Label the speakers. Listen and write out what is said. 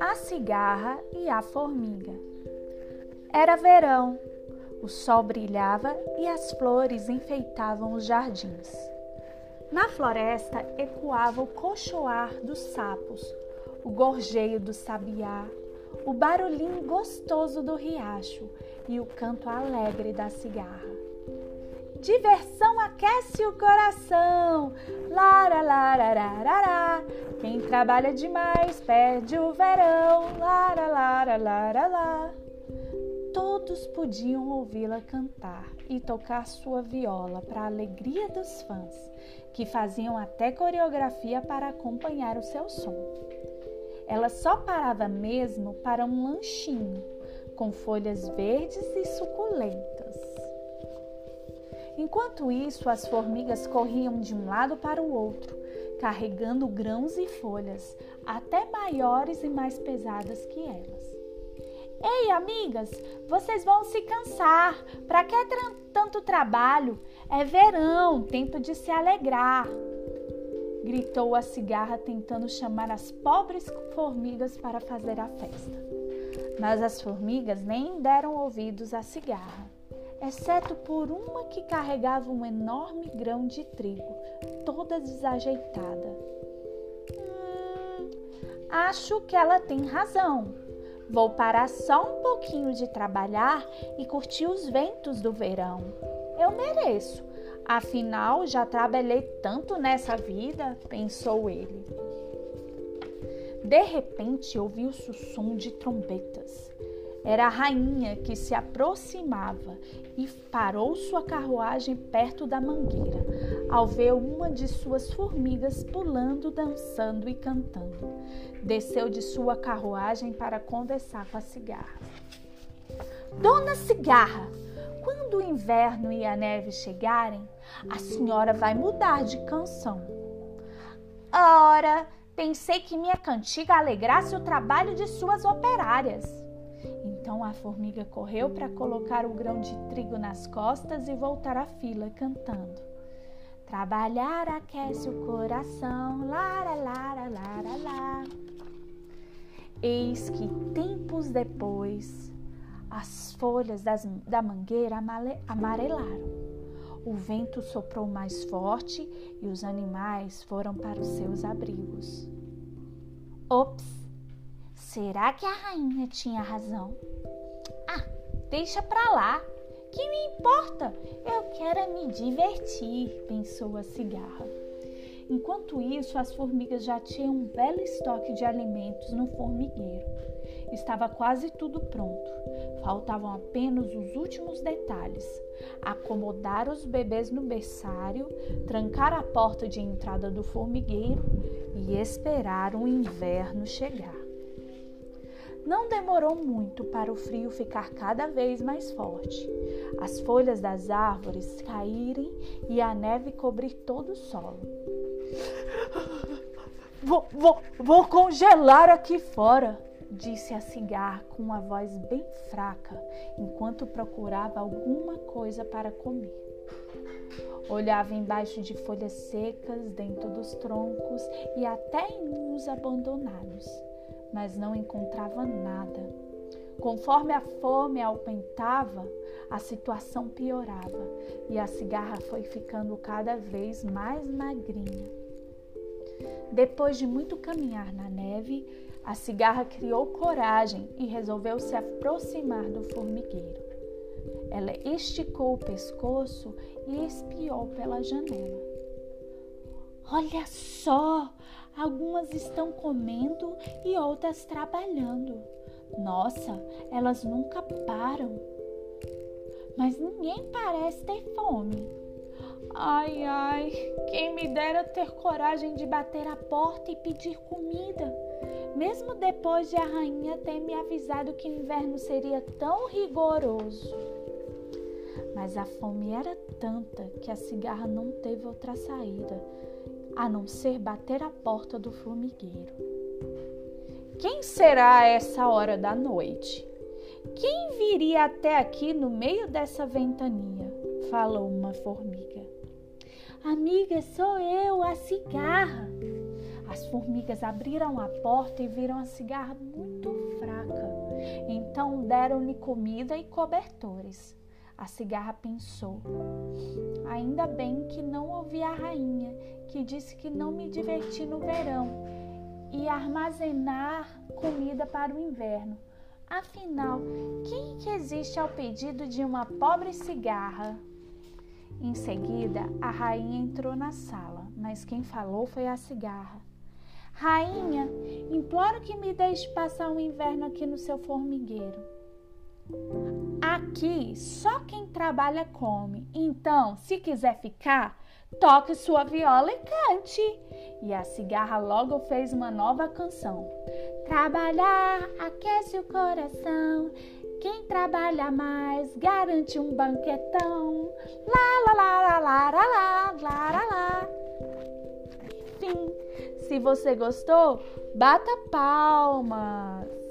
Speaker 1: A cigarra e a formiga. Era verão, o sol brilhava e as flores enfeitavam os jardins. Na floresta ecoava o cochoar dos sapos, o gorjeio do sabiá, o barulhinho gostoso do riacho e o canto alegre da cigarra. Diversão aquece o coração. Lara, lara, lara, Quem trabalha demais perde o verão. Lara, lara, lara, lara. Todos podiam ouvi-la cantar e tocar sua viola para a alegria dos fãs, que faziam até coreografia para acompanhar o seu som. Ela só parava mesmo para um lanchinho, com folhas verdes e suculentas. Enquanto isso, as formigas corriam de um lado para o outro, carregando grãos e folhas, até maiores e mais pesadas que elas. Ei, amigas, vocês vão se cansar. Para que tanto trabalho? É verão, tempo de se alegrar. Gritou a cigarra, tentando chamar as pobres formigas para fazer a festa. Mas as formigas nem deram ouvidos à cigarra exceto por uma que carregava um enorme grão de trigo, toda desajeitada. Hum, acho que ela tem razão. Vou parar só um pouquinho de trabalhar e curtir os ventos do verão. Eu mereço. Afinal, já trabalhei tanto nessa vida, pensou ele. De repente, ouviu-se o som de trombetas. Era a rainha que se aproximava e parou sua carruagem perto da mangueira, ao ver uma de suas formigas pulando, dançando e cantando. Desceu de sua carruagem para conversar com a cigarra. Dona Cigarra, quando o inverno e a neve chegarem, a senhora vai mudar de canção. Ora, pensei que minha cantiga alegrasse o trabalho de suas operárias. Então a formiga correu para colocar o grão de trigo nas costas e voltar à fila cantando. Trabalhar aquece o coração, lara, lara, lara, lara. Eis que tempos depois as folhas das, da mangueira amarelaram. O vento soprou mais forte e os animais foram para os seus abrigos. Ops! Será que a rainha tinha razão? Ah, deixa pra lá. Que me importa? Eu quero me divertir, pensou a cigarra. Enquanto isso, as formigas já tinham um belo estoque de alimentos no formigueiro. Estava quase tudo pronto. Faltavam apenas os últimos detalhes: acomodar os bebês no berçário, trancar a porta de entrada do formigueiro e esperar o inverno chegar. Não demorou muito para o frio ficar cada vez mais forte, as folhas das árvores caírem e a neve cobrir todo o solo. Vou, vou, vou congelar aqui fora, disse a cigarra com uma voz bem fraca, enquanto procurava alguma coisa para comer. Olhava embaixo de folhas secas, dentro dos troncos e até em ninhos abandonados mas não encontrava nada. Conforme a fome aumentava, a situação piorava e a cigarra foi ficando cada vez mais magrinha. Depois de muito caminhar na neve, a cigarra criou coragem e resolveu se aproximar do formigueiro. Ela esticou o pescoço e espiou pela janela. Olha só! Algumas estão comendo e outras trabalhando. Nossa, elas nunca param. Mas ninguém parece ter fome. Ai, ai, quem me dera ter coragem de bater a porta e pedir comida. Mesmo depois de a rainha ter me avisado que o inverno seria tão rigoroso. Mas a fome era tanta que a cigarra não teve outra saída a não ser bater a porta do formigueiro. Quem será a essa hora da noite? Quem viria até aqui no meio dessa ventania? falou uma formiga. Amiga, sou eu, a cigarra. As formigas abriram a porta e viram a cigarra muito fraca. Então deram-lhe comida e cobertores. A cigarra pensou: Ainda bem que não ouvi a rainha, que disse que não me diverti no verão e armazenar comida para o inverno. Afinal, quem resiste ao pedido de uma pobre cigarra? Em seguida, a rainha entrou na sala, mas quem falou foi a cigarra. Rainha, imploro que me deixe passar o inverno aqui no seu formigueiro. Aqui só quem trabalha come. Então, se quiser ficar, toque sua viola e cante. E a cigarra logo fez uma nova canção. Trabalhar aquece o coração. Quem trabalha mais garante um banquetão. Lá, lá, lá, lá, lá, lá, lá, lá, lá. Enfim, se você gostou, bata palmas.